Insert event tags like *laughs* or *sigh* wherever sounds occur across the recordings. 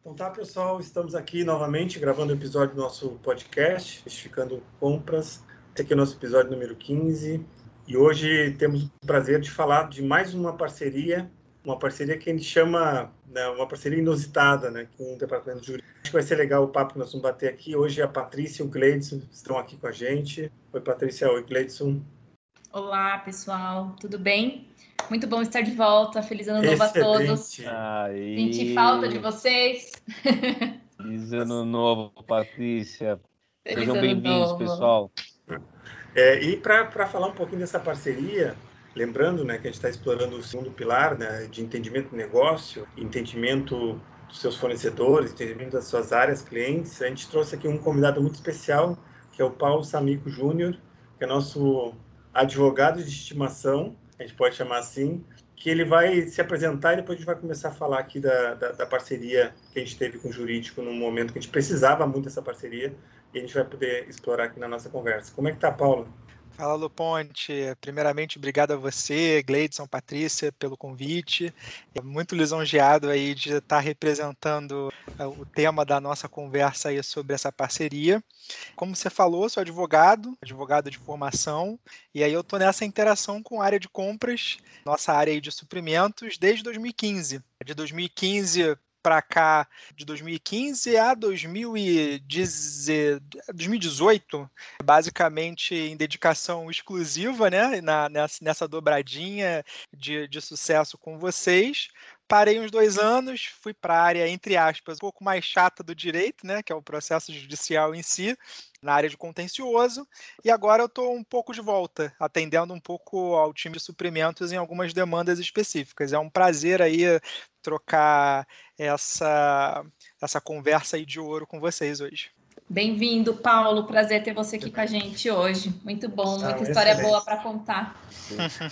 Então tá, pessoal, estamos aqui novamente gravando o episódio do nosso podcast, Justificando Compras. Esse aqui é o nosso episódio número 15. E hoje temos o prazer de falar de mais uma parceria, uma parceria que a gente chama, né, uma parceria inusitada, né, com o Departamento Jurídico. Acho que vai ser legal o papo que nós vamos bater aqui. Hoje a Patrícia e o Gleidson estão aqui com a gente. Oi, Patrícia. Oi, Gleidson. Olá, pessoal. Tudo bem? Muito bom estar de volta. Feliz ano novo a todos. Aí. Senti falta de vocês. Feliz ano novo, Patrícia. Feliz Sejam bem-vindos, pessoal. É, e para falar um pouquinho dessa parceria, lembrando né, que a gente está explorando o segundo pilar né, de entendimento do negócio, entendimento dos seus fornecedores, entendimento das suas áreas clientes, a gente trouxe aqui um convidado muito especial, que é o Paulo Samico Júnior, que é nosso advogado de estimação, a gente pode chamar assim, que ele vai se apresentar e depois a gente vai começar a falar aqui da, da, da parceria que a gente teve com o jurídico num momento que a gente precisava muito dessa parceria e a gente vai poder explorar aqui na nossa conversa. Como é que tá, Paulo? Fala, Luponte. Primeiramente, obrigado a você, Gleidson, Patrícia, pelo convite. É muito lisonjeado aí de estar representando eh, o tema da nossa conversa aí sobre essa parceria. Como você falou, sou advogado, advogado de formação, e aí eu estou nessa interação com a área de compras, nossa área aí de suprimentos, desde 2015. De 2015 para cá, de 2015 a 2018, basicamente em dedicação exclusiva, né, na, nessa, dobradinha de, de sucesso com vocês. Parei uns dois anos, fui para a área, entre aspas, um pouco mais chata do direito, né, que é o processo judicial em si, na área de contencioso, e agora eu estou um pouco de volta, atendendo um pouco ao time de suprimentos em algumas demandas específicas. É um prazer aí trocar essa, essa conversa aí de ouro com vocês hoje. Bem-vindo, Paulo. Prazer ter você aqui com a gente hoje. Muito bom, Ah, muita história excelente. boa para contar.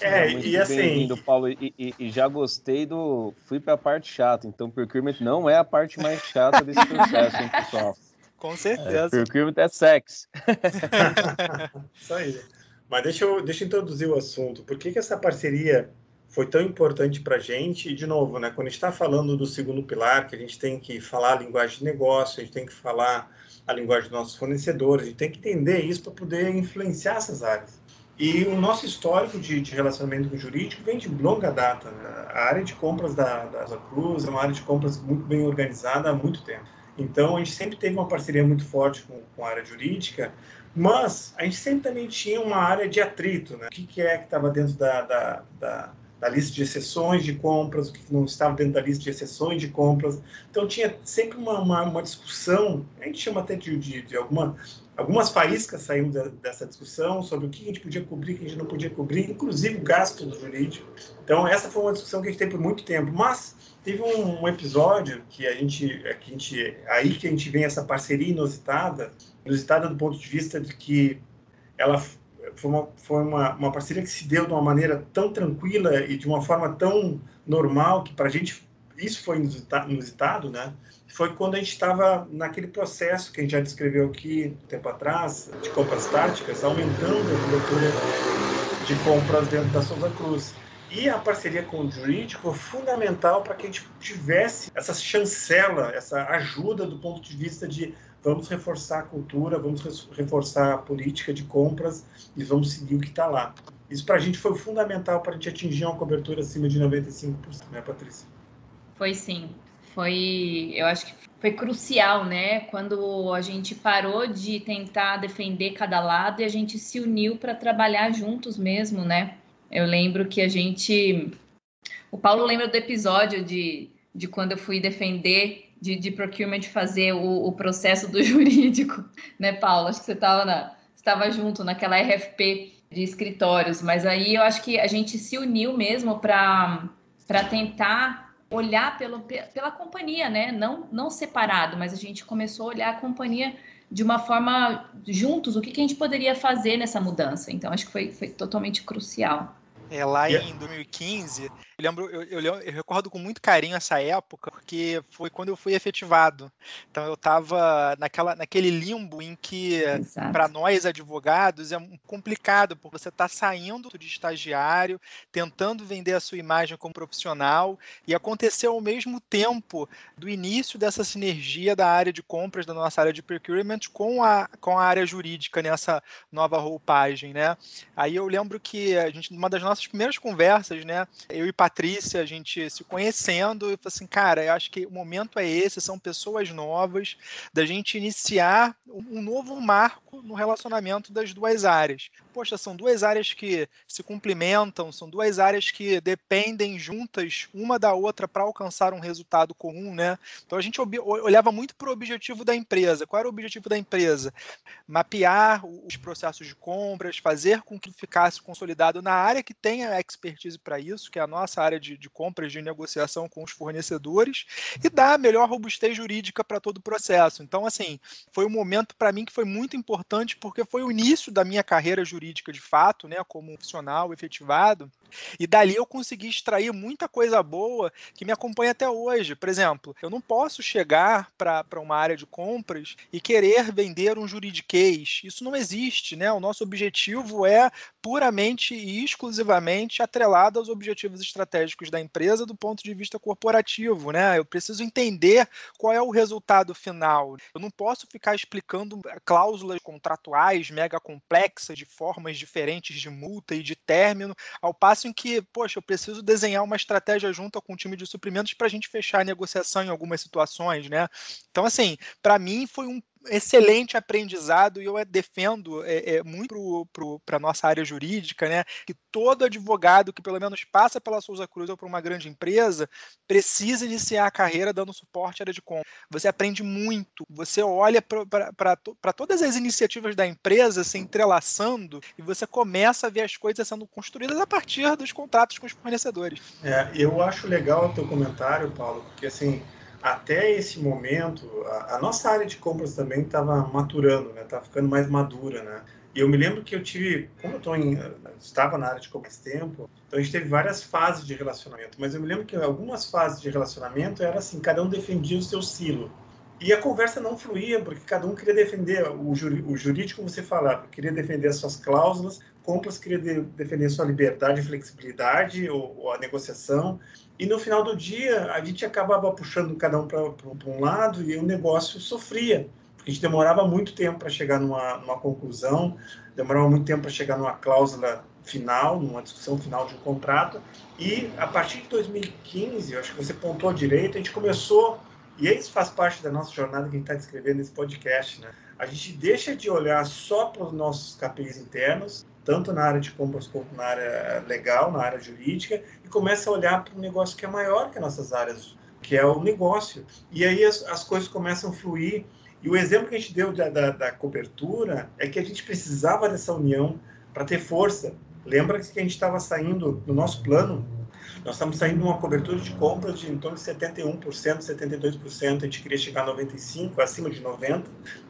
É, Muito e assim- bem-vindo, Paulo. E, e- e já gostei do. Fui para a parte chata, então procurement não é a parte mais chata desse *laughs* processo, hein, pessoal? Com É, certeza. procurement é sexy. *laughs* Isso aí. Mas deixa eu, deixa eu introduzir o assunto. Por que, que essa parceria foi tão importante para a gente? E, de novo, né, quando a gente está falando do segundo pilar, que a gente tem que falar a linguagem de negócio, a gente tem que falar a linguagem dos nossos fornecedores, a gente tem que entender isso para poder influenciar essas áreas. E o nosso histórico de, de relacionamento com o jurídico vem de longa data. né? A área de compras da, da Asa Cruz é uma área de compras muito bem organizada há muito tempo. Então, a gente sempre teve uma parceria muito forte com, com a área jurídica, mas a gente sempre também tinha uma área de atrito, né? O que, que é que estava dentro da, da, da, da lista de exceções de compras, o que não estava dentro da lista de exceções de compras. Então, tinha sempre uma, uma, uma discussão, a gente chama até de, de, de alguma, algumas faíscas saíram da- dessa discussão sobre o que a gente podia cobrir, o que a gente não podia cobrir, inclusive o gasto do jurídico. Então, essa foi uma discussão que a gente teve por muito tempo, mas teve um, um episódio que a gente, é que a gente, aí que a gente vem essa parceria inusitada, inusitada do ponto de vista de que ela foi uma, foi uma, uma parceria que se deu de uma maneira tão tranquila e de uma forma tão normal que para a gente isso foi inusita- inusitado, né? Foi quando a gente estava naquele processo que a gente já descreveu aqui um tempo atrás, de compras táticas, aumentando a cobertura de compras dentro da Souza Cruz. E a parceria com o jurídico foi fundamental para que a gente tivesse essa chancela, essa ajuda do ponto de vista de vamos reforçar a cultura, vamos reforçar a política de compras e vamos seguir o que está lá. Isso para a gente foi fundamental para a gente atingir uma cobertura acima de 95%, né, Patrícia? Foi sim. Foi, eu acho que foi crucial, né? Quando a gente parou de tentar defender cada lado e a gente se uniu para trabalhar juntos mesmo, né? Eu lembro que a gente. O Paulo lembra do episódio de, de quando eu fui defender de, de procurement fazer o, o processo do *laughs* jurídico, né, Paulo? Acho que você estava estava junto naquela RFP de escritórios, mas aí eu acho que a gente se uniu mesmo para tentar olhar pelo, pe- pela companhia, né? Não, não separado, mas a gente começou a olhar a companhia de uma forma juntos, o que, que a gente poderia fazer nessa mudança. Então, acho que foi, foi totalmente crucial. É, lá yeah. em 2015, eu lembro, eu, eu, eu, recordo com muito carinho essa época, porque foi quando eu fui efetivado. Então eu estava naquela, naquele limbo em que, para nós advogados, é complicado, porque você está saindo de estagiário, tentando vender a sua imagem como profissional, e aconteceu ao mesmo tempo do início dessa sinergia da área de compras, da nossa área de procurement, com a, com a área jurídica nessa nova roupagem, né? Aí eu lembro que a gente, uma das nossas primeiras conversas, né, eu e Patrícia, a gente se conhecendo, e falei assim, cara, eu acho que o momento é esse, são pessoas novas, da gente iniciar um novo marco no relacionamento das duas áreas. Poxa, são duas áreas que se complementam, são duas áreas que dependem juntas uma da outra para alcançar um resultado comum, né? Então a gente olhava muito para o objetivo da empresa. Qual era o objetivo da empresa? Mapear os processos de compras, fazer com que ficasse consolidado na área que tenha expertise para isso, que é a nossa área de, de compras, de negociação com os fornecedores, e dar a melhor robustez jurídica para todo o processo. Então, assim, foi um momento para mim que foi muito importante, porque foi o início da minha carreira jurídica de fato, né, como profissional efetivado, e dali eu consegui extrair muita coisa boa que me acompanha até hoje. Por exemplo, eu não posso chegar para uma área de compras e querer vender um juridiquês. Isso não existe, né? O nosso objetivo é puramente e exclusivamente atrelado aos objetivos estratégicos da empresa do ponto de vista corporativo, né? Eu preciso entender qual é o resultado final. Eu não posso ficar explicando cláusulas contratuais mega complexas de formas diferentes de multa e de término, ao passo em que, poxa, eu preciso desenhar uma estratégia junto com o time de suprimentos para a gente fechar a negociação em algumas situações, né? Então, assim, para mim foi um excelente aprendizado e eu defendo é, é, muito para a nossa área jurídica, né, que todo advogado que pelo menos passa pela Souza Cruz ou por uma grande empresa precisa iniciar a carreira dando suporte à área de compra. Você aprende muito, você olha para todas as iniciativas da empresa se entrelaçando e você começa a ver as coisas sendo construídas a partir dos contratos com os fornecedores. É, eu acho legal o teu comentário, Paulo, porque assim até esse momento, a, a, nossa área de compras também estava maturando, né? Estava ficando mais madura, né? E eu me lembro que eu tive, como eu em, estava na área de compras tempo, então a gente teve várias fases de relacionamento. Mas eu me lembro que algumas fases de relacionamento era assim, cada um defendia o seu silo. E a conversa não fluía, porque cada um queria defender, o, o jurídico você falava, queria defender as suas cláusulas, compras queria de, defender sua liberdade flexibilidade, ou, ou, a negociação, e no final do dia, a gente acabava puxando cada um para um lado e o negócio sofria. Porque a gente demorava muito tempo para chegar numa, numa conclusão, demorava muito tempo para chegar numa cláusula final, numa discussão final de um contrato. E a partir de 2015, eu acho que você pontou direito, a gente começou, e isso faz parte da nossa jornada que a gente está descrevendo nesse podcast, né? A gente deixa de olhar só para os nossos KPIs internos tanto na área de compras quanto na área legal, na área jurídica, e começa a olhar para um negócio que é maior que as nossas áreas, que é o negócio. E aí as, as coisas começam a fluir. E o exemplo que a gente deu da, da, da cobertura é que a gente precisava dessa união para ter força. Lembra que a gente estava saindo no nosso plano nós estamos saindo de uma cobertura de compras de em torno de 71%, 72%, a gente queria chegar a 95%, acima de 90%,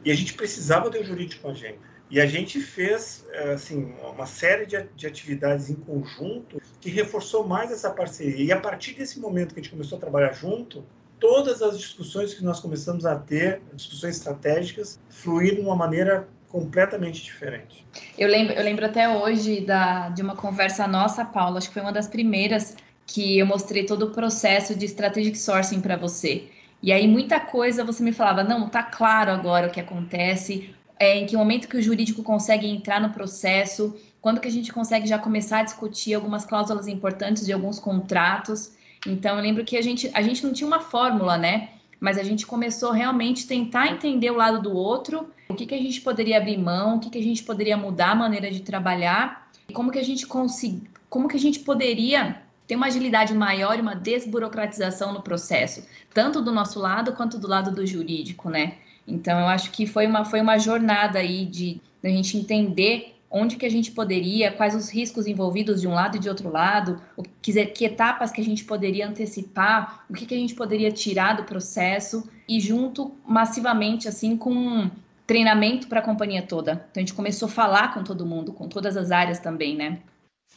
e a gente precisava ter o jurídico com a gente. E a gente fez assim, uma série de, de atividades em conjunto que reforçou mais essa parceria. E a partir desse momento que a gente começou a trabalhar junto, todas as discussões que nós começamos a ter, discussões estratégicas, fluíram de uma maneira completamente diferente. Eu lembro, eu lembro até hoje da, de uma conversa nossa, Paula, acho que foi uma das primeiras que eu mostrei todo o processo de strategic sourcing para você. E aí muita coisa você me falava, não, tá claro agora o que acontece, é, em que momento que o jurídico consegue entrar no processo, quando que a gente consegue já começar a discutir algumas cláusulas importantes de alguns contratos. Então, eu lembro que a gente, a gente não tinha uma fórmula, né? Mas a gente começou realmente tentar entender o lado do outro, o que, que a gente poderia abrir mão, o que, que a gente poderia mudar a maneira de trabalhar, e como que a gente conseguir, como que a gente poderia ter uma agilidade maior e uma desburocratização no processo, tanto do nosso lado quanto do lado do jurídico, né? Então, eu acho que foi uma, foi uma jornada aí de, de a gente entender onde que a gente poderia, quais os riscos envolvidos de um lado e de outro lado, o que, que etapas que a gente poderia antecipar, o que, que a gente poderia tirar do processo e junto massivamente assim com treinamento para a companhia toda. Então a gente começou a falar com todo mundo, com todas as áreas também, né?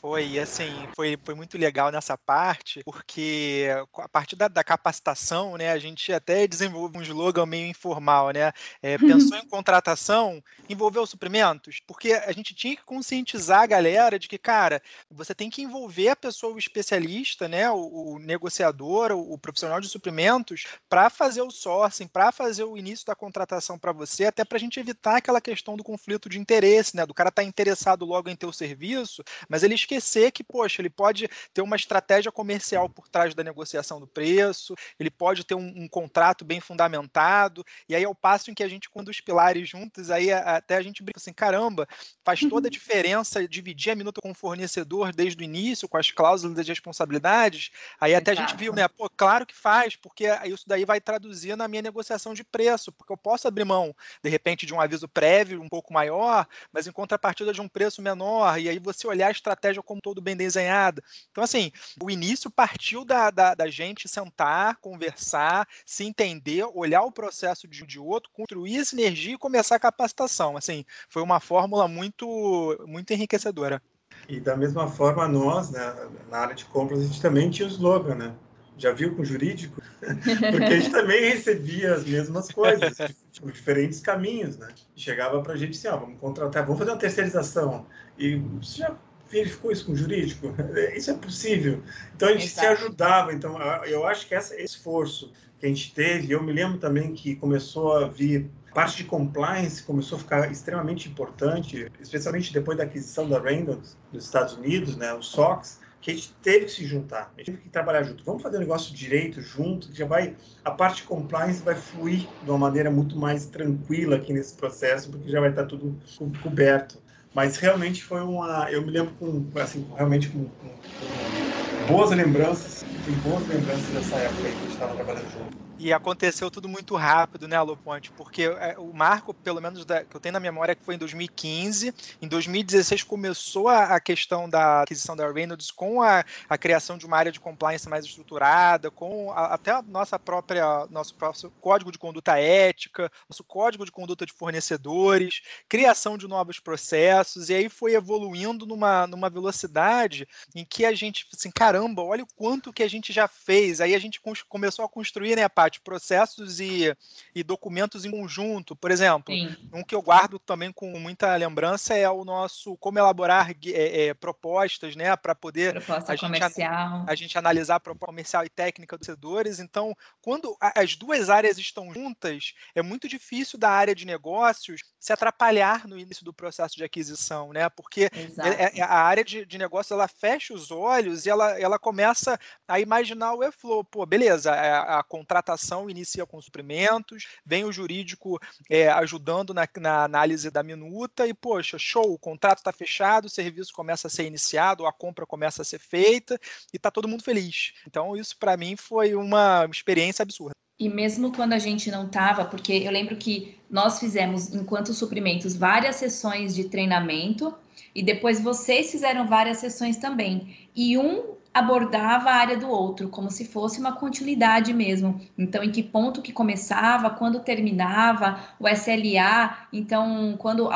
Foi, assim, foi, foi muito legal nessa parte, porque a partir da, da capacitação, né, a gente até desenvolveu um slogan meio informal, né? É, *laughs* pensou em contratação, envolveu suprimentos, porque a gente tinha que conscientizar a galera de que, cara, você tem que envolver a pessoa, o especialista, né, o, o negociador, o, o, profissional de suprimentos, para fazer o sourcing, para fazer o início da contratação para você, até para a gente evitar aquela questão do conflito de interesse, né? Do cara estar tá interessado logo em ter o serviço, mas ele esquecer que, poxa, ele pode ter uma estratégia comercial por trás da negociação do preço, ele pode ter um, um contrato bem fundamentado, e aí é o passo em que a gente, quando os pilares juntos, aí até a gente brinca assim, caramba, faz toda a uhum. diferença dividir a minuta com o fornecedor desde o início, com as cláusulas de responsabilidades, aí Exato. até a gente viu, né, pô, claro que faz, porque isso daí vai traduzir na minha negociação de preço, porque eu posso abrir mão, de repente, de um aviso prévio um pouco maior, mas em contrapartida de um preço menor, e aí você olhar a estratégia como todo bem desenhada. Então, assim, o início partiu da, da, da gente sentar, conversar, se entender, olhar o processo de um de outro, construir sinergia e começar a capacitação. Assim, foi uma fórmula muito, muito enriquecedora. E da mesma forma, nós, né, na área de compras, a gente também tinha o slogan, né? Já viu com o jurídico? *laughs* Porque a gente também recebia as mesmas coisas, tipo, diferentes caminhos, né? Chegava para a gente assim, ó, vamos contratar, vamos fazer uma terceirização. E você já verificou isso com o jurídico? *laughs* Isso é possível. Então a gente Exato. se ajudava. Então eu acho que esse esforço que a gente teve, eu me lembro também que começou a vir parte de compliance começou a ficar extremamente importante, especialmente depois da aquisição da Reynolds dos Estados Unidos, né, o SOX, que a gente teve que se juntar, a gente teve que trabalhar junto. Vamos fazer o negócio direito, junto, que já vai, a parte de compliance vai fluir de uma maneira muito mais tranquila aqui nesse processo, porque já vai estar tudo coberto. Mas realmente foi uma. Eu me lembro com, assim, realmente com, com, com boas lembranças, tem boas lembranças dessa época que a gente estava trabalhando junto. E aconteceu tudo muito rápido, né, Aloponte? Porque é, o marco, pelo menos da, que eu tenho na memória, é que foi em 2015. Em 2016 começou a, a questão da aquisição da Reynolds com a, a, criação de uma área de compliance mais estruturada, com a, até a nossa própria nosso próprio código de conduta ética, nosso código de conduta de fornecedores, criação de novos processos, e aí foi evoluindo numa, numa velocidade em que a gente, assim, caramba, olha o quanto que a gente já fez. Aí a gente começou a construir, né, processos e, e documentos em conjunto. Por exemplo, Sim. um que eu guardo também com muita lembrança é o nosso como elaborar é, é, propostas, né, para poder a gente, a gente, analisar a proposta comercial e técnica dos setores. Então, quando as duas áreas estão juntas, é muito difícil da área de negócios se atrapalhar no início do processo de aquisição, né? Porque é, é, a área de, de negócio ela fecha os olhos e ela, ela começa a imaginar o e-flow. Pô, beleza, a, a contratação tratação inicia com suprimentos, vem o jurídico é, ajudando na, na, análise da minuta e, poxa, show, o contrato está fechado, o serviço começa a ser iniciado, a compra começa a ser feita e está todo mundo feliz. Então, isso para mim foi uma experiência absurda. E mesmo quando a gente não estava, porque eu lembro que nós fizemos, enquanto suprimentos, várias sessões de treinamento e depois vocês fizeram várias sessões também. E um abordava a área do outro, como se fosse uma continuidade mesmo. Então, em que ponto que começava, quando terminava, o SLA. Então, quando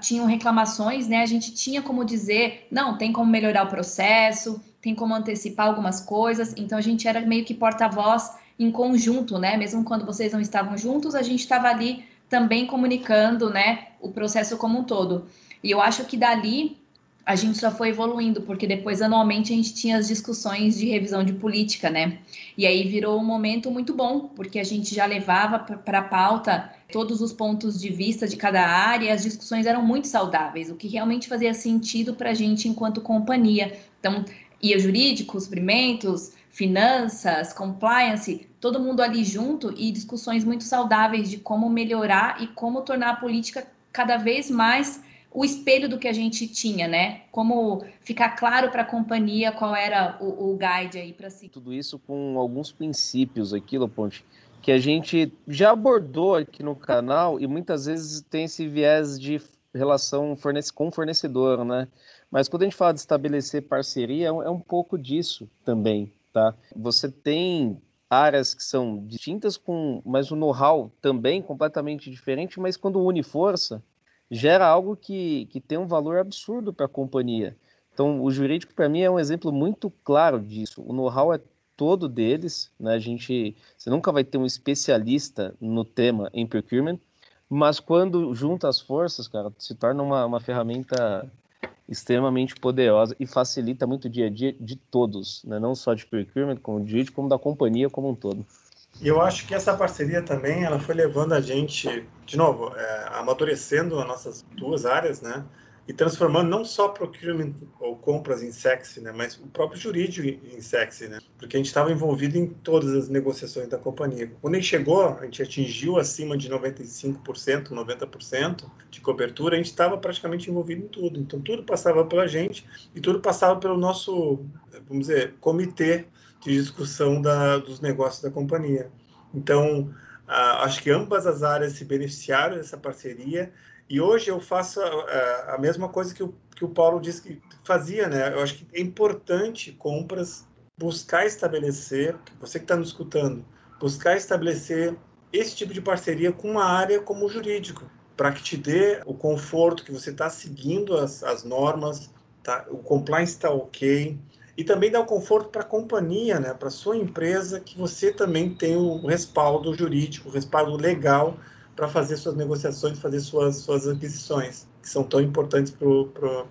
tinham reclamações, né, a gente tinha como dizer, não, tem como melhorar o processo, tem como antecipar algumas coisas. Então, a gente era meio que porta-voz em conjunto, né? Mesmo quando vocês não estavam juntos, a gente estava ali também comunicando, né, o processo como um todo. E eu acho que dali a gente só foi evoluindo, porque depois anualmente a gente tinha as discussões de revisão de política, né? E aí virou um momento muito bom, porque a gente já levava para a pauta todos os pontos de vista de cada área, e as discussões eram muito saudáveis, o que realmente fazia sentido para a gente enquanto companhia. Então, ia jurídico, suprimentos, finanças, compliance, todo mundo ali junto e discussões muito saudáveis de como melhorar e como tornar a política cada vez mais o espelho do que a gente tinha, né? Como ficar claro para a companhia qual era o, o guide aí para si. Tudo isso com alguns princípios aquilo, Ponte, que a gente já abordou aqui no canal e muitas vezes tem esse viés de relação fornece com fornecedor, né? Mas quando a gente fala de estabelecer parceria, é um, é um pouco disso também, tá? Você tem áreas que são distintas, com, mas o know-how também completamente diferente, mas quando une força, gera algo que, que tem um valor absurdo para a companhia. Então, o jurídico, para mim, é um exemplo muito claro disso. O know-how é todo deles, né? A gente, você nunca vai ter um especialista no tema em procurement, mas quando junta as forças, cara, se torna uma, uma ferramenta extremamente poderosa e facilita muito o dia a dia de todos, né? não só de procurement, como de como da companhia como um todo. E eu acho que essa parceria também, ela foi levando a gente, de novo, é, amadurecendo as nossas duas áreas, né? e transformando não só procurement ou compras em sexy, né, mas o próprio jurídico em sexy, né, porque a gente estava envolvido em todas as negociações da companhia. Quando a gente chegou, a gente atingiu acima de 95%, 90% de cobertura, a gente estava praticamente envolvido em tudo. Então tudo passava pela gente e tudo passava pelo nosso, vamos dizer, comitê de discussão da, dos negócios da companhia. Então, acho que ambas as áreas se beneficiaram dessa parceria e hoje eu faço a, a, mesma coisa que o, que o Paulo disse que fazia, né? Eu acho que é importante compras buscar estabelecer, você que está nos escutando, buscar estabelecer esse tipo de parceria com uma área como o jurídico, para que te dê o conforto que você está seguindo as, as normas, tá? o compliance está ok, e também dá o conforto para a companhia, né? para a sua empresa, que você também tem o respaldo jurídico, o respaldo legal para fazer suas negociações, fazer suas, suas aquisições, que são tão importantes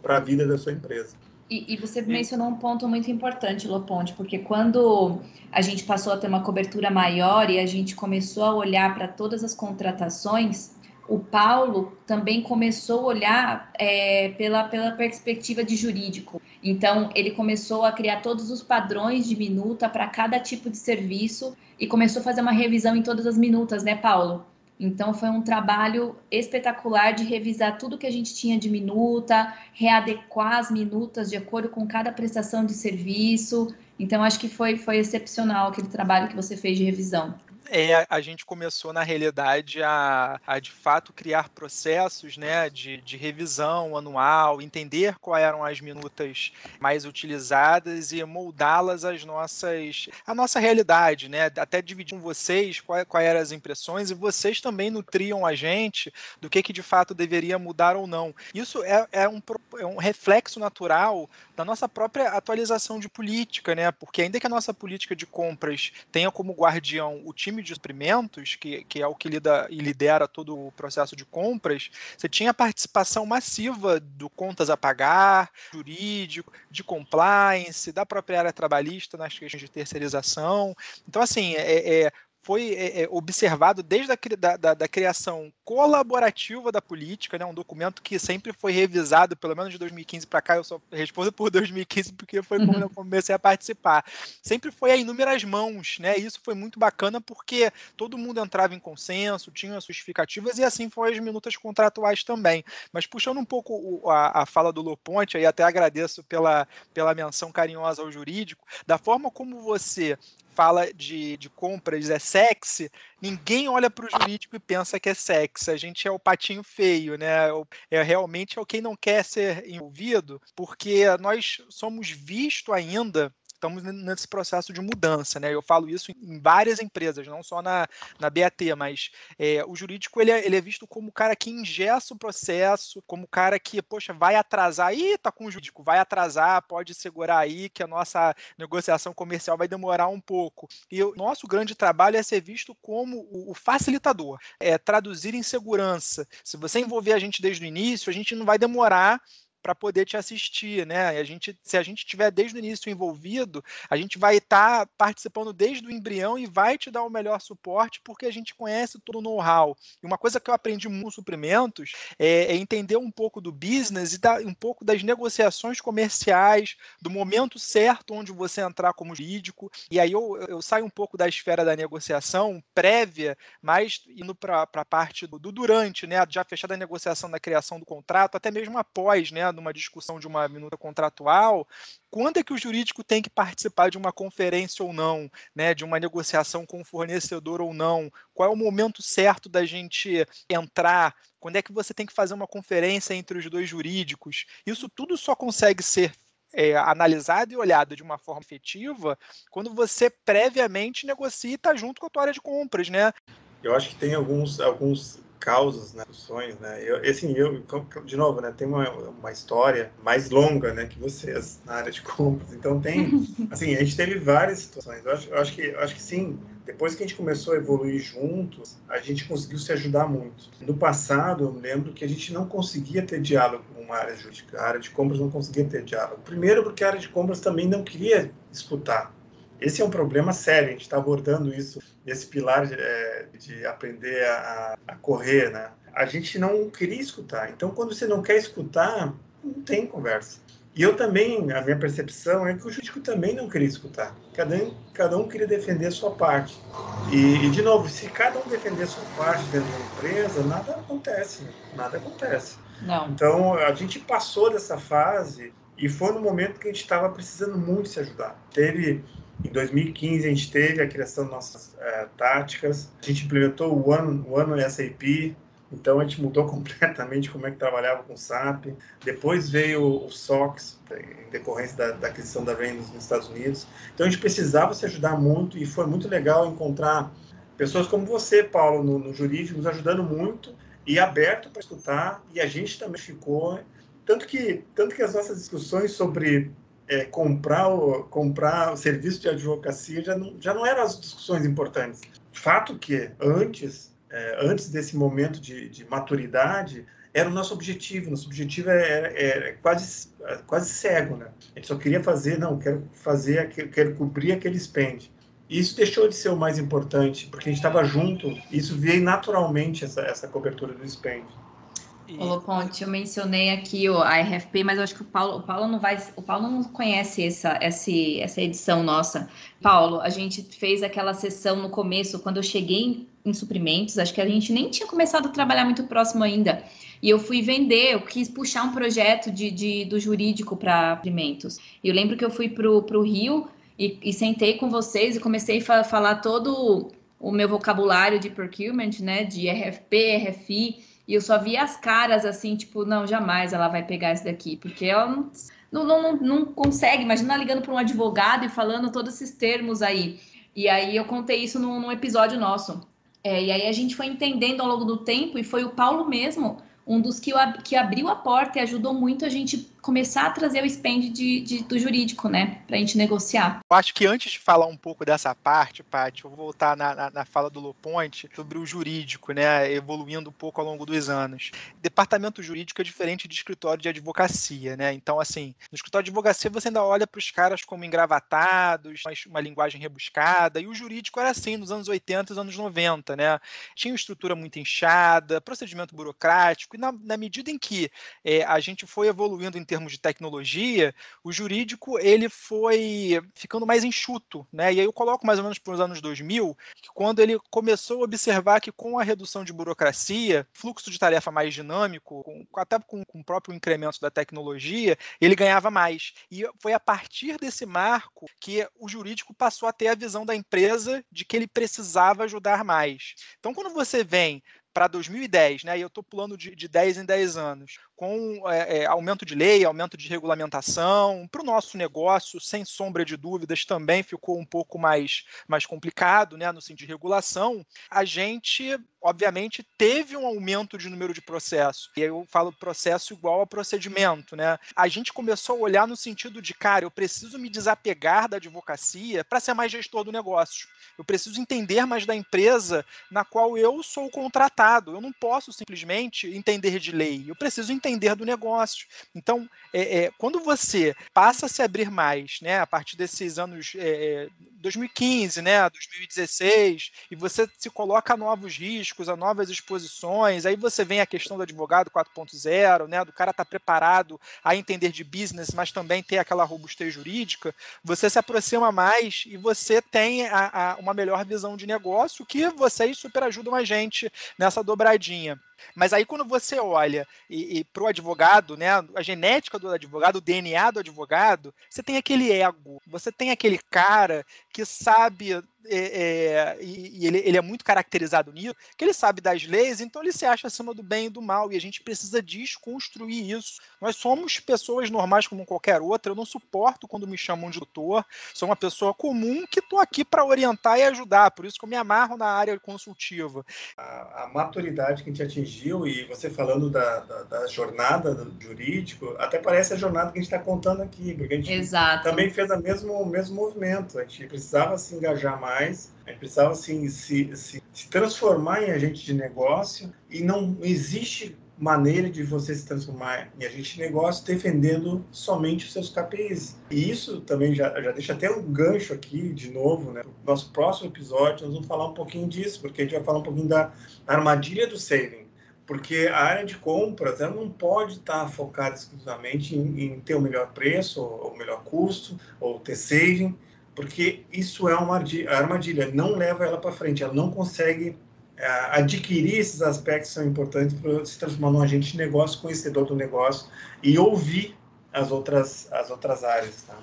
para a vida da sua empresa. E, e, você mencionou um ponto muito importante, Loponte, porque quando a gente passou a ter uma cobertura maior e a gente começou a olhar para todas as contratações, o Paulo também começou a olhar é, pela, pela perspectiva de jurídico. Então, ele começou a criar todos os padrões de minuta para cada tipo de serviço e começou a fazer uma revisão em todas as minutas, né, Paulo? Então, foi um trabalho espetacular de revisar tudo que a gente tinha de minuta, readequar as minutas de acordo com cada prestação de serviço. Então, acho que foi, foi excepcional aquele trabalho que você fez de revisão é, a gente começou, na realidade, a, a de fato criar processos né, de, de revisão anual, entender quais eram as minutas mais utilizadas e moldá-las às nossas à nossa realidade, né? Até dividir com vocês quais, eram as impressões e vocês também nutriam a gente do que, que de fato deveria mudar ou não. Isso é, é, um, é um reflexo natural da nossa própria atualização de política, né? Porque ainda que a nossa política de compras tenha como guardião o time de suprimentos, que, que é o que lida e lidera todo o processo de compras, você tinha participação massiva do contas a pagar, jurídico, de compliance, da própria área trabalhista nas questões de terceirização. Então, assim, é, é foi é, é, observado desde a da, da, da, criação colaborativa da política, né, um documento que sempre foi revisado, pelo menos de 2015 para cá, eu só respondo por 2015 porque foi quando eu uhum. comecei a participar. Sempre foi a inúmeras mãos, né? Isso foi muito bacana porque todo mundo entrava em consenso, tinha as justificativas e assim foi as minutas contratuais também. Mas puxando um pouco o, a, a fala do Loponte, aí até agradeço pela, pela menção carinhosa ao jurídico, da forma como você fala de, de compras é sexy, ninguém olha para o jurídico e pensa que é sexy. A gente é o patinho feio, né? É realmente é o quem não quer ser envolvido, porque nós somos visto ainda estamos nesse processo de mudança, né? Eu falo isso em várias empresas, não só na, na BAT, mas é, o jurídico ele é, ele é, visto como o cara que ingessa o processo, como o cara que, poxa, vai atrasar, ih, tá com o jurídico, vai atrasar, pode segurar aí que a nossa negociação comercial vai demorar um pouco. E o nosso grande trabalho é ser visto como o, o facilitador, é traduzir em segurança. Se você envolver a gente desde o início, a gente não vai demorar para poder te assistir, né? E a gente, se a gente tiver desde o início envolvido, a gente vai estar tá participando desde o embrião e vai te dar o melhor suporte porque a gente conhece todo o know-how. E uma coisa que eu aprendi muito com suprimentos é, é, entender um pouco do business e da, um pouco das negociações comerciais, do momento certo onde você entrar como jurídico. E aí eu, eu saio um pouco da esfera da negociação prévia, mas indo para a parte do, do durante, né? Já fechada a negociação da criação do contrato, até mesmo após, né? Numa discussão de uma minuta contratual, quando é que o jurídico tem que participar de uma conferência ou não, né, de uma negociação com o fornecedor ou não? Qual é o momento certo da gente entrar? Quando é que você tem que fazer uma conferência entre os dois jurídicos? Isso tudo só consegue ser é, analisado e olhado de uma forma efetiva quando você previamente negocia e está junto com a tua área de compras, né? Eu acho que tem alguns, alguns causas, né, sonhos, né? Eu, assim, eu, de novo, né, tem uma, uma história mais longa, né, que vocês na área de compras. Então tem, *laughs* assim, a gente teve várias situações. Eu acho, eu acho que, eu acho que sim. Depois que a gente começou a evoluir juntos, a gente conseguiu se ajudar muito. No passado, eu lembro que a gente não conseguia ter diálogo com a área jurídica. A área de compras não conseguia ter diálogo. Primeiro, porque a área de compras também não queria escutar esse é um problema sério, a gente está abordando isso nesse pilar de, é, de aprender a, a, correr, né? A gente não queria escutar. Então, quando você não quer escutar, não tem conversa. E eu também, a minha percepção é que o jurídico também não queria escutar. Cada um, cada um queria defender a sua parte. E, e, de novo, se cada um defender a sua parte dentro da empresa, nada acontece. Né? Nada acontece. Não. Então, a gente passou dessa fase e foi no momento que a gente estava precisando muito se ajudar. Teve em 2015, a gente teve a criação de nossas é, táticas, a gente implementou o One, o One SAP, então a gente mudou *laughs* completamente como é que trabalhava com SAP. Depois veio o SOX, em decorrência da, da aquisição da Vendas nos Estados Unidos. Então a gente precisava se ajudar muito e foi muito legal encontrar pessoas como você, Paulo, no, no jurídico, nos ajudando muito e aberto para escutar. E a gente também ficou. Tanto que, tanto que as nossas discussões sobre é, comprar, o, comprar o serviço de advocacia já não, já não eram as discussões importantes. Fato que antes, é, antes desse momento de, de, maturidade, era o nosso objetivo. Nosso objetivo é, é, é quase, quase cego, né? A gente só queria fazer, não, quero fazer, quero cobrir aquele spend. E isso deixou de ser o mais importante, porque a gente estava junto, isso veio naturalmente, essa, essa cobertura do spend. Ô, Ponte, eu mencionei aqui o, RFP, mas eu acho que o Paulo, o Paulo não vai, o Paulo não conhece essa, essa, essa edição nossa. Paulo, a gente fez aquela sessão no começo, quando eu cheguei em, suprimentos, acho que a gente nem tinha começado a trabalhar muito próximo ainda. E eu fui vender, eu quis puxar um projeto de, de do jurídico para suprimentos. E eu lembro que eu fui para o Rio e, e, sentei com vocês e comecei a falar todo o meu vocabulário de procurement, né? De RFP, RFI e eu só via as caras assim, tipo, não, jamais ela vai pegar esse daqui, porque ela não, não, não, não consegue. Imagina ligando para um advogado e falando todos esses termos aí. E aí eu contei isso num, num episódio nosso. É, e aí a gente foi entendendo ao longo do tempo, e foi o Paulo mesmo um dos que, que abriu a porta e ajudou muito a gente começar a trazer o spend de, de do jurídico, né, para a gente negociar. Eu acho que antes de falar um pouco dessa parte, Paty, eu vou voltar na, na, na fala do Loponte sobre o jurídico, né, evoluindo um pouco ao longo dos anos. Departamento jurídico é diferente de escritório de advocacia, né, então, assim, no escritório de advocacia você ainda olha para os caras como engravatados, uma linguagem rebuscada, e o jurídico era assim nos anos 80 e anos 90, né, tinha uma estrutura muito inchada, procedimento burocrático, na, na medida em que é, a gente foi evoluindo em termos de tecnologia, o jurídico ele foi ficando mais enxuto, né? E aí eu coloco mais ou menos para os anos 2000, que quando ele começou a observar que com a redução de burocracia, fluxo de tarefa mais dinâmico, com, até com, com o próprio incremento da tecnologia, ele ganhava mais. E foi a partir desse marco que o jurídico passou a ter a visão da empresa de que ele precisava ajudar mais. Então, quando você vem para 2010, né? E eu estou pulando de, de 10 em 10 anos com é, é, aumento de lei, aumento de regulamentação. Para o nosso negócio, sem sombra de dúvidas, também ficou um pouco mais, mais complicado, né, no sentido de regulação. A gente, obviamente, teve um aumento de número de processos. E aí eu falo processo igual a procedimento. Né? A gente começou a olhar no sentido de, cara, eu preciso me desapegar da advocacia para ser mais gestor do negócio. Eu preciso entender mais da empresa na qual eu sou contratado. Eu não posso simplesmente entender de lei. Eu preciso entender entender do negócio. Então, é, é, quando você passa a se abrir mais, né, a partir desses anos é, 2015, né, 2016, e você se coloca a novos riscos, a novas exposições, aí você vem a questão do advogado 4.0, né, do cara estar tá preparado a entender de business, mas também ter aquela robustez jurídica, você se aproxima mais e você tem a, a, uma melhor visão de negócio que vocês super ajudam a gente nessa dobradinha. Mas aí quando você olha e, e para o advogado, né, a genética do advogado, o DNA do advogado, você tem aquele ego, você tem aquele cara que sabe é, é, e, ele, ele, é muito caracterizado nisso, que ele sabe das leis, então ele se acha acima do bem e do mal, e a gente precisa desconstruir isso. Nós somos pessoas normais como qualquer outra, eu não suporto quando me chamam de doutor, sou uma pessoa comum que estou aqui para orientar e ajudar, por isso que eu me amarro na área consultiva. A, a maturidade que a gente atingiu, e você falando da, da, da jornada do jurídico, até parece a jornada que a gente está contando aqui, porque a gente Exato. também fez o mesmo, mesmo movimento, a gente precisava se engajar mais mais, a gente precisava assim, se, se, se transformar em agente de negócio e não existe maneira de você se transformar em agente de negócio defendendo somente os seus KPIs. E isso também já, já deixa até um gancho aqui, de novo, né? No nosso próximo episódio, nós vamos falar um pouquinho disso, porque a gente vai falar um pouquinho da armadilha do saving. Porque a área de compras ela não pode estar focada exclusivamente em, em ter o melhor preço, ou o melhor custo, ou ter saving porque isso é uma armadilha, não leva ela para frente, ela não consegue é, adquirir esses aspectos que são importantes para se transformar num agente de negócio, conhecedor do negócio e ouvir as outras, as outras áreas. Tá?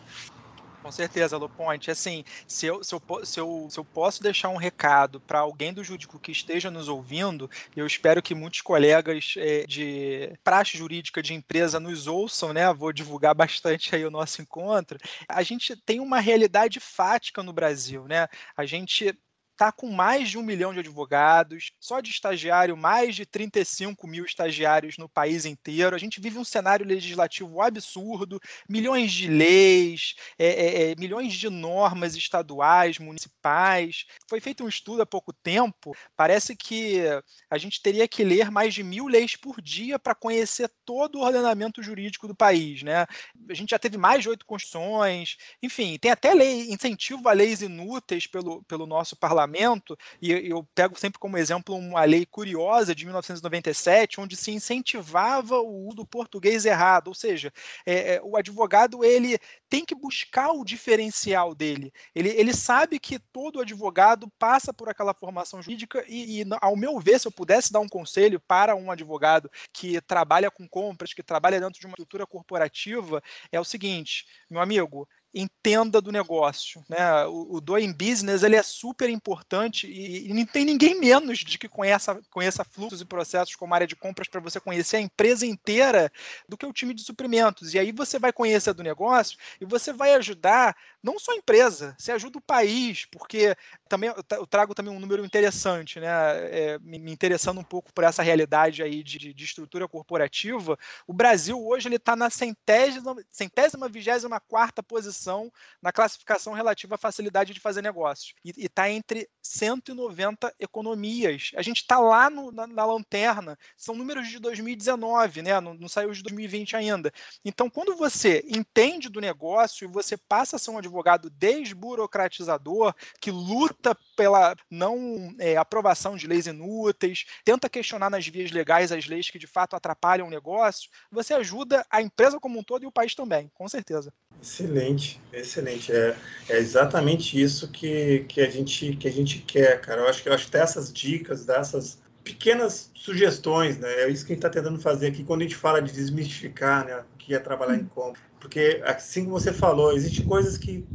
Com certeza, Loponte. Assim, se eu, se eu, se eu, se eu posso deixar um recado para alguém do jurídico que esteja nos ouvindo, eu espero que muitos colegas é, de praxe jurídica de empresa nos ouçam, né? Vou divulgar bastante aí o nosso encontro. A gente tem uma realidade fática no Brasil, né? A gente está com mais de um milhão de advogados, só de estagiário, mais de 35 mil estagiários no país inteiro. A gente vive um cenário legislativo absurdo, milhões de leis, é, é, é, milhões de normas estaduais, municipais. Foi feito um estudo há pouco tempo, parece que a gente teria que ler mais de mil leis por dia para conhecer todo o ordenamento jurídico do país. Né? A gente já teve mais de oito constituições, enfim, tem até lei, incentivo a leis inúteis pelo, pelo nosso parlamento e eu pego sempre como exemplo uma lei curiosa de 1997, onde se incentivava o uso do português errado, ou seja, é, é, o advogado ele tem que buscar o diferencial dele. Ele, ele sabe que todo advogado passa por aquela formação jurídica e, e, ao meu ver, se eu pudesse dar um conselho para um advogado que trabalha com compras, que trabalha dentro de uma estrutura corporativa, é o seguinte, meu amigo, entenda do negócio, né? O, o doing business ele é super importante e, e não tem ninguém menos de que conheça, conheça fluxos e processos como área de compras para você conhecer a empresa inteira do que o time de suprimentos. E aí você vai conhecer do negócio e você vai ajudar não só a empresa, você ajuda o país, porque também eu trago também um número interessante, né? É, me interessando um pouco por essa realidade aí de, de estrutura corporativa. O Brasil hoje ele está na centésima, centésima vigésima quarta posição posição na classificação relativa à facilidade de fazer negócios. E está entre 190 economias. A gente está lá no, na, na, lanterna. São números de 2019, né? Não, não, saiu de 2020 ainda. Então, quando você entende do negócio e você passa a ser um advogado desburocratizador, que luta pela não é, aprovação de leis inúteis, tenta questionar nas vias legais as leis que de fato atrapalham o negócio, você ajuda a empresa como um todo e o país também, com certeza. Excelente, excelente. É, é exatamente isso que, que, a gente, que a gente quer, cara. Eu acho que eu acho que dessas dicas, dessas pequenas sugestões, né? É isso que a gente está tentando fazer aqui quando a gente fala de desmistificar, né? O que é trabalhar em compra. Porque, assim como você falou, existem coisas que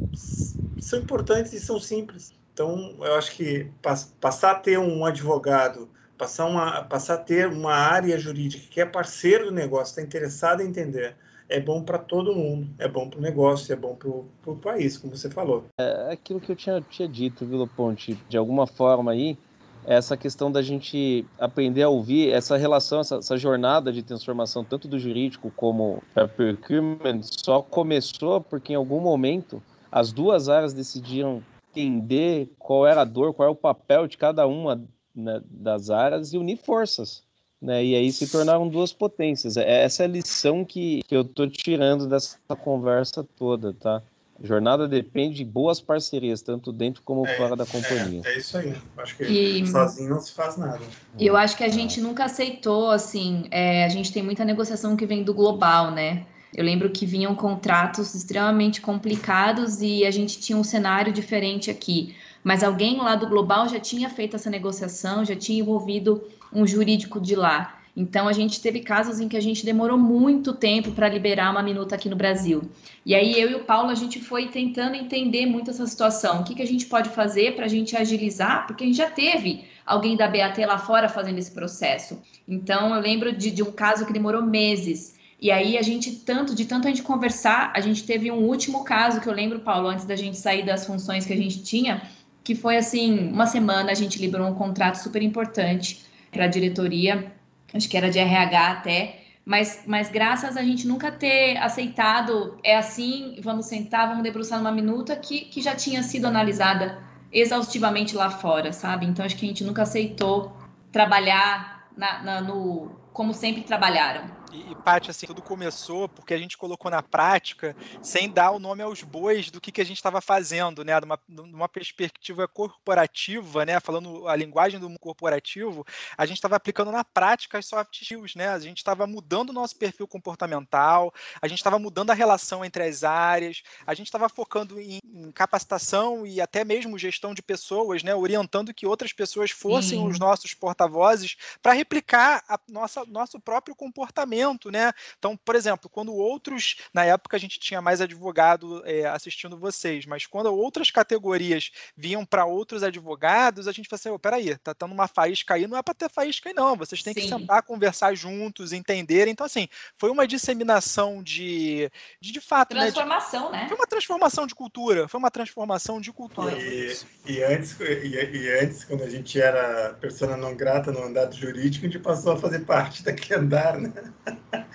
são importantes e são simples. Então, eu acho que passar a ter um advogado, passar, uma, passar a ter uma área jurídica que é parceiro do negócio, está interessado em entender é bom para todo mundo, é bom para o negócio, é bom para o país, como você falou. É aquilo que eu tinha, tinha dito, Vila Ponte, de alguma forma aí, essa questão da gente aprender a ouvir, essa relação, essa, essa jornada de transformação, tanto do jurídico como da procurement, só começou porque em algum momento as duas áreas decidiram entender qual era a dor, qual é o papel de cada uma né, das áreas e unir forças né? E aí se tornaram duas potências. É, essa é a lição que, que eu estou tirando dessa conversa toda, tá? A jornada depende de boas parcerias, tanto dentro como é, fora da companhia. É, é, isso aí. Acho que e, sozinho não se faz nada. Eu acho que a gente nunca aceitou, assim, é, a gente tem muita negociação que vem do global, né? Eu lembro que vinham contratos extremamente complicados e a gente tinha um cenário diferente aqui. Mas alguém lá do global já tinha feito essa negociação, já tinha envolvido um jurídico de lá. Então a gente teve casos em que a gente demorou muito tempo para liberar uma minuta aqui no Brasil. E aí eu e o Paulo a gente foi tentando entender muito essa situação. O que, que a gente pode fazer para a gente agilizar? Porque a gente já teve alguém da BAT lá fora fazendo esse processo. Então eu lembro de, de um caso que demorou meses. E aí a gente, tanto, de tanto a gente conversar, a gente teve um último caso que eu lembro, Paulo, antes da gente sair das funções que a gente tinha, que foi assim, uma semana a gente liberou um contrato super importante para a diretoria acho que era de RH até, mas, mas graças a gente nunca ter aceitado, é assim, vamos sentar, vamos debruçar numa minuta, que, que já tinha sido analisada exaustivamente lá fora, sabe? Então acho que a gente nunca aceitou trabalhar na, na, no como sempre trabalharam. E, e Paty, assim, tudo começou porque a gente colocou na prática, sem dar o nome aos bois do que, que a gente estava fazendo, né? Numa, numa perspectiva corporativa, né? Falando a linguagem do corporativo, a gente estava aplicando na prática as soft skills, né? A gente estava mudando o nosso perfil comportamental, a gente estava mudando a relação entre as áreas, a gente estava focando em, em, capacitação e até mesmo gestão de pessoas, né? Orientando que outras pessoas fossem Sim. os nossos porta-vozes para replicar a nossa, nosso próprio comportamento né? Então, por exemplo, quando outros, na época a gente tinha mais advogado é, assistindo vocês, mas quando outras categorias vinham para outros advogados, a gente falou assim, oh, peraí, tá tendo uma faísca aí, não é para ter faísca aí não, vocês têm Sim. que sentar, conversar juntos, entender. Então, assim, foi uma disseminação de, de, de fato, Transformação, né? De, né? Foi uma transformação de cultura, foi uma transformação de cultura. E, e antes, e, e, antes, quando a gente era persona não grata no andado jurídico, a gente passou a fazer parte daquele andar, né?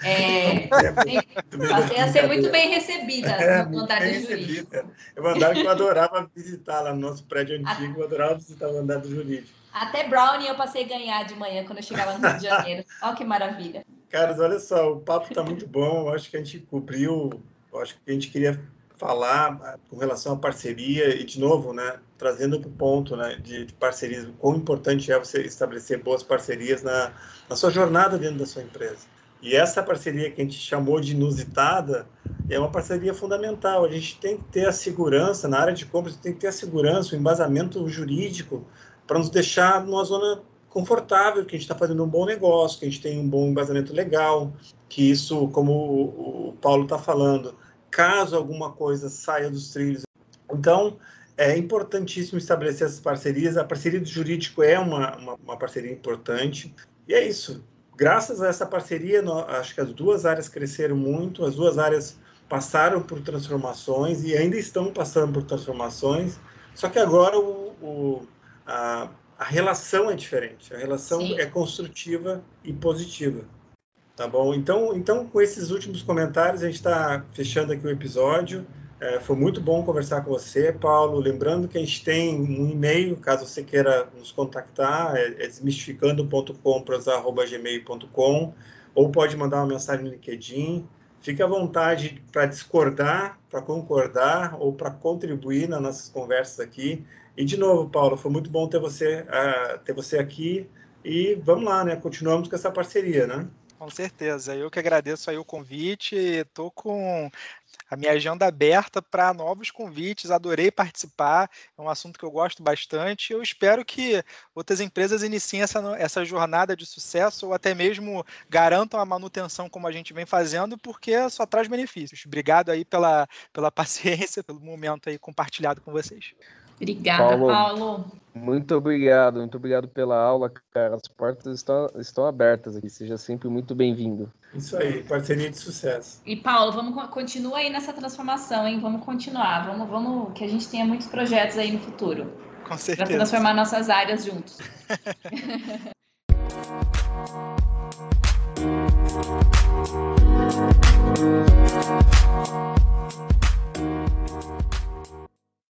É, passei a ser muito bem recebida é, no andar do jurídico. É um andar que eu adorava visitar lá no nosso prédio antigo, eu adorava visitar o andar do jurídico. Até Brownie eu passei a ganhar de manhã quando eu chegava no Rio de Janeiro. *laughs* Olha que maravilha. Caras, olha só, o papo está muito bom. Eu acho que a gente cobriu, acho que a gente queria falar ah, com relação à parceria e, de novo, né, trazendo para o ponto né, de, de parcerias, quão importante é você estabelecer boas parcerias na, na sua jornada dentro da sua empresa. E essa parceria que a gente chamou de inusitada é uma parceria fundamental. A gente tem que ter a segurança, na área de compras, tem que ter a segurança, o embasamento jurídico para nos deixar numa zona confortável, que a gente está fazendo um bom negócio, que a gente tem um bom embasamento legal, que isso, como o, Paulo está falando, caso alguma coisa saia dos trilhos. Então, é importantíssimo estabelecer essas parcerias. A parceria do jurídico é uma, uma, uma parceria importante. E é isso graças a essa parceria, acho que as duas áreas cresceram muito, as duas áreas passaram por transformações e ainda estão passando por transformações, só que agora o, o, a, a, relação é diferente, a relação Sim. é construtiva e positiva. Tá bom? Então, então, com esses últimos comentários, a gente está fechando aqui o episódio. É, foi muito bom conversar com você, Paulo. Lembrando que a gente tem um e-mail, caso você queira nos contactar, é, é desmistificando.compras.gmail.com ou pode mandar uma mensagem no LinkedIn. Fique à vontade para discordar, para concordar ou para contribuir nas nossas conversas aqui. E, de novo, Paulo, foi muito bom ter você, uh, ter você aqui. E vamos lá, né? Continuamos com essa parceria, né? Com certeza. Eu que agradeço aí o convite. Estou com a minha agenda aberta para novos convites. Adorei participar. É um assunto que eu gosto bastante. Eu espero que outras empresas iniciem essa, essa jornada de sucesso ou até mesmo garantam a manutenção como a gente vem fazendo, porque só traz benefícios. Obrigado aí pela, pela *laughs* paciência, pelo momento aí compartilhado com vocês. Obrigada, Paulo. Paulo. Muito obrigado, muito obrigado pela aula, cara. As portas estão, estão abertas aqui. Seja sempre muito bem-vindo. Isso aí, parceria de sucesso. E Paulo, vamos continua aí nessa transformação, hein? Vamos continuar. Vamos, vamos, que a gente tenha muitos projetos aí no futuro. Com certeza. Para transformar nossas áreas juntos. *laughs* *laughs*